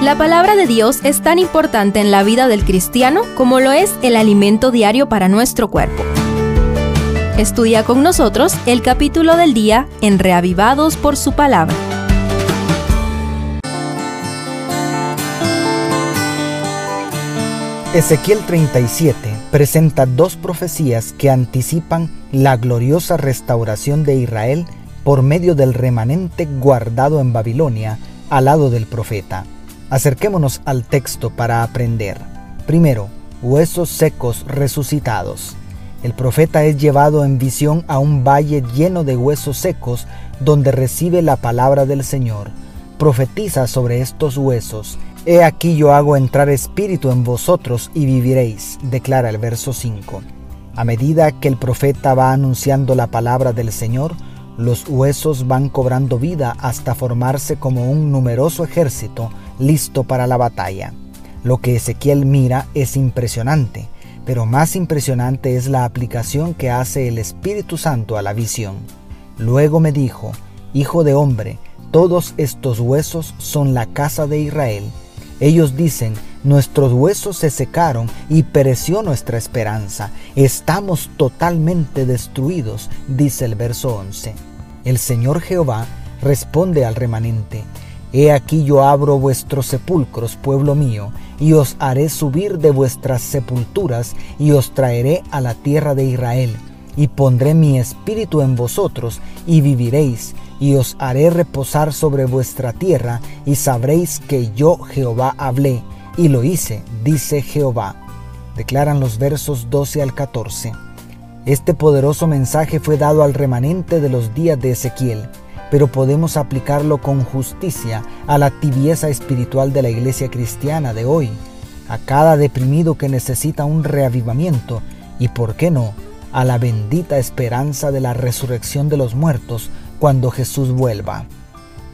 La palabra de Dios es tan importante en la vida del cristiano como lo es el alimento diario para nuestro cuerpo. Estudia con nosotros el capítulo del día en Reavivados por su palabra. Ezequiel 37 presenta dos profecías que anticipan la gloriosa restauración de Israel por medio del remanente guardado en Babilonia al lado del profeta. Acerquémonos al texto para aprender. Primero, huesos secos resucitados. El profeta es llevado en visión a un valle lleno de huesos secos donde recibe la palabra del Señor. Profetiza sobre estos huesos. He aquí yo hago entrar espíritu en vosotros y viviréis, declara el verso 5. A medida que el profeta va anunciando la palabra del Señor, los huesos van cobrando vida hasta formarse como un numeroso ejército listo para la batalla. Lo que Ezequiel mira es impresionante, pero más impresionante es la aplicación que hace el Espíritu Santo a la visión. Luego me dijo, Hijo de hombre, todos estos huesos son la casa de Israel. Ellos dicen, nuestros huesos se secaron y pereció nuestra esperanza. Estamos totalmente destruidos, dice el verso 11. El Señor Jehová responde al remanente, He aquí yo abro vuestros sepulcros, pueblo mío, y os haré subir de vuestras sepulturas, y os traeré a la tierra de Israel, y pondré mi espíritu en vosotros, y viviréis, y os haré reposar sobre vuestra tierra, y sabréis que yo Jehová hablé, y lo hice, dice Jehová. Declaran los versos 12 al 14. Este poderoso mensaje fue dado al remanente de los días de Ezequiel pero podemos aplicarlo con justicia a la tibieza espiritual de la iglesia cristiana de hoy, a cada deprimido que necesita un reavivamiento y, por qué no, a la bendita esperanza de la resurrección de los muertos cuando Jesús vuelva.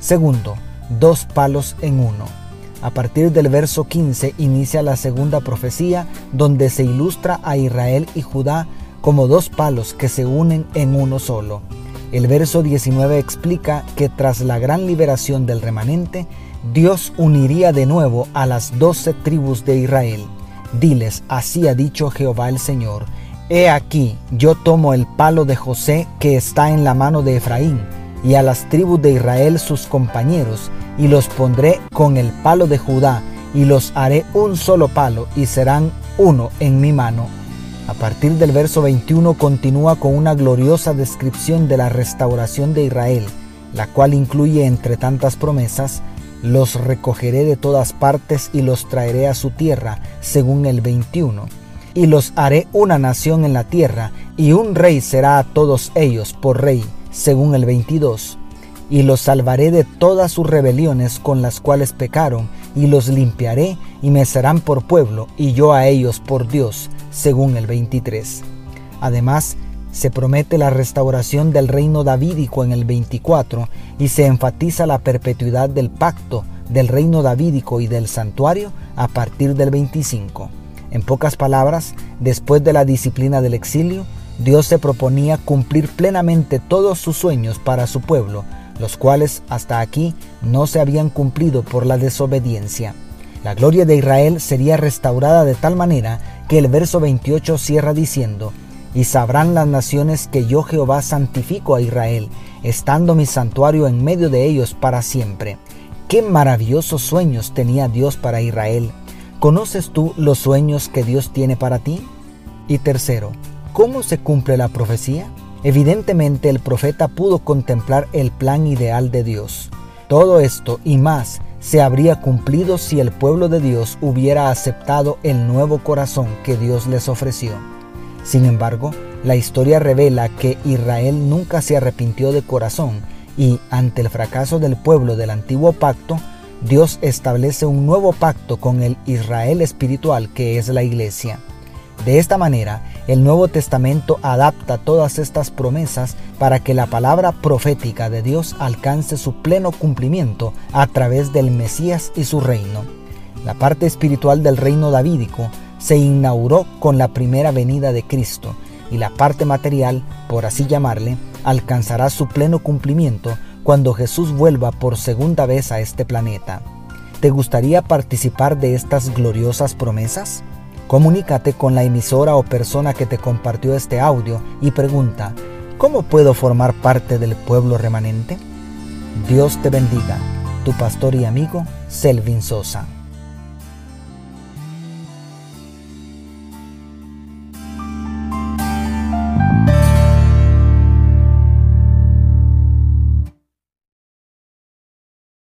Segundo, dos palos en uno. A partir del verso 15 inicia la segunda profecía donde se ilustra a Israel y Judá como dos palos que se unen en uno solo. El verso 19 explica que tras la gran liberación del remanente, Dios uniría de nuevo a las doce tribus de Israel. Diles, así ha dicho Jehová el Señor, He aquí, yo tomo el palo de José que está en la mano de Efraín, y a las tribus de Israel sus compañeros, y los pondré con el palo de Judá, y los haré un solo palo, y serán uno en mi mano a partir del verso 21 continúa con una gloriosa descripción de la restauración de Israel, la cual incluye entre tantas promesas, los recogeré de todas partes y los traeré a su tierra, según el 21. Y los haré una nación en la tierra, y un rey será a todos ellos por rey, según el 22. Y los salvaré de todas sus rebeliones con las cuales pecaron, y los limpiaré, y me serán por pueblo, y yo a ellos por Dios, según el 23. Además, se promete la restauración del reino davídico en el 24 y se enfatiza la perpetuidad del pacto del reino davídico y del santuario a partir del 25. En pocas palabras, después de la disciplina del exilio, Dios se proponía cumplir plenamente todos sus sueños para su pueblo, los cuales hasta aquí no se habían cumplido por la desobediencia. La gloria de Israel sería restaurada de tal manera que el verso 28 cierra diciendo, y sabrán las naciones que yo Jehová santifico a Israel, estando mi santuario en medio de ellos para siempre. Qué maravillosos sueños tenía Dios para Israel. ¿Conoces tú los sueños que Dios tiene para ti? Y tercero, ¿cómo se cumple la profecía? Evidentemente el profeta pudo contemplar el plan ideal de Dios. Todo esto y más se habría cumplido si el pueblo de Dios hubiera aceptado el nuevo corazón que Dios les ofreció. Sin embargo, la historia revela que Israel nunca se arrepintió de corazón y ante el fracaso del pueblo del antiguo pacto, Dios establece un nuevo pacto con el Israel espiritual que es la iglesia. De esta manera, el Nuevo Testamento adapta todas estas promesas para que la palabra profética de Dios alcance su pleno cumplimiento a través del Mesías y su reino. La parte espiritual del reino davídico se inauguró con la primera venida de Cristo y la parte material, por así llamarle, alcanzará su pleno cumplimiento cuando Jesús vuelva por segunda vez a este planeta. ¿Te gustaría participar de estas gloriosas promesas? Comunícate con la emisora o persona que te compartió este audio y pregunta, ¿cómo puedo formar parte del pueblo remanente? Dios te bendiga, tu pastor y amigo Selvin Sosa.